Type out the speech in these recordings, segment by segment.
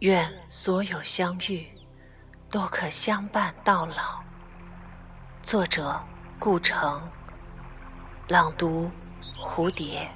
愿所有相遇都可相伴到老。作者：顾城。朗读：蝴蝶。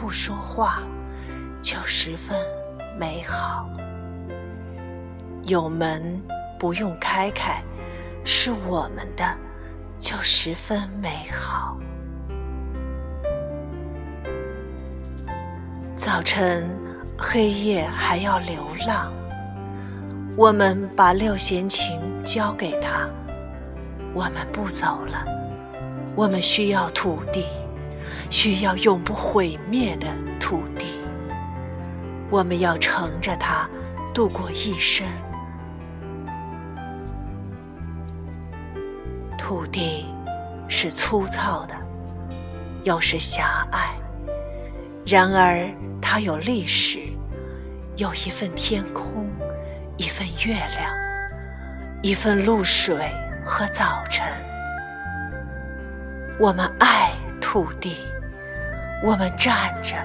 不说话，就十分美好。有门不用开开，是我们的，就十分美好。早晨，黑夜还要流浪，我们把六弦琴交给他。我们不走了，我们需要土地。需要永不毁灭的土地，我们要乘着它度过一生。土地是粗糙的，又是狭隘，然而它有历史，有一份天空，一份月亮，一份露水和早晨。我们爱土地。我们站着，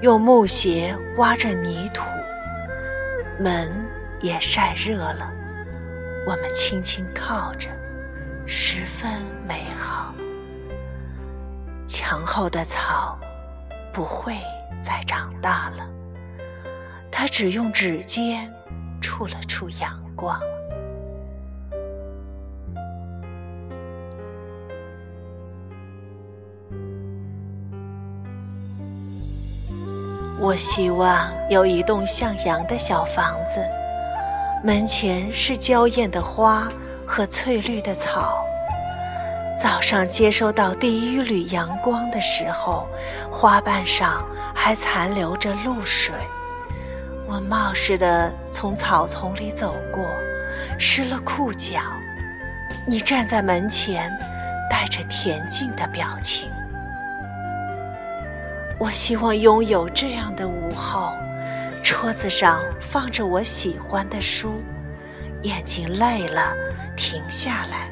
用木鞋挖着泥土，门也晒热了。我们轻轻靠着，十分美好。墙后的草不会再长大了，它只用指尖触了触阳光。我希望有一栋向阳的小房子，门前是娇艳的花和翠绿的草。早上接收到第一缕阳光的时候，花瓣上还残留着露水。我冒失地从草丛里走过，湿了裤脚。你站在门前，带着恬静的表情。我希望拥有这样的午后，桌子上放着我喜欢的书，眼睛累了停下来，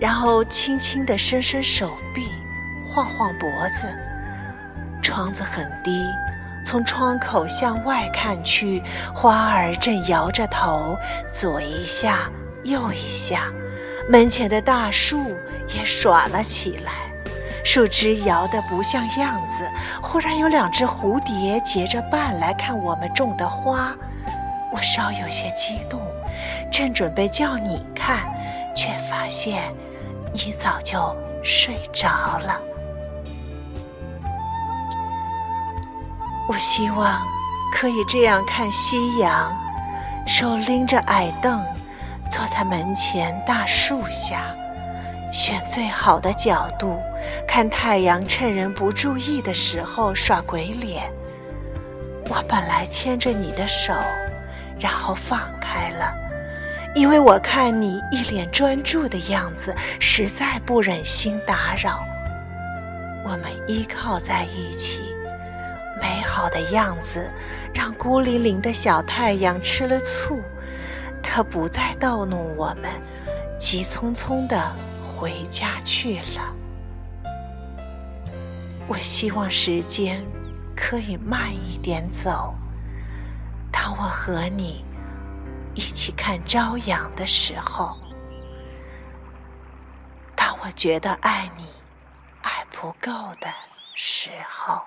然后轻轻地伸伸手臂，晃晃脖子。窗子很低，从窗口向外看去，花儿正摇着头，左一下右一下，门前的大树也耍了起来。树枝摇得不像样子，忽然有两只蝴蝶结着伴来看我们种的花，我稍有些激动，正准备叫你看，却发现你早就睡着了。我希望可以这样看夕阳，手拎着矮凳，坐在门前大树下。选最好的角度，看太阳趁人不注意的时候耍鬼脸。我本来牵着你的手，然后放开了，因为我看你一脸专注的样子，实在不忍心打扰。我们依靠在一起，美好的样子让孤零零的小太阳吃了醋，它不再逗弄我们，急匆匆的。回家去了。我希望时间可以慢一点走。当我和你一起看朝阳的时候，当我觉得爱你爱不够的时候。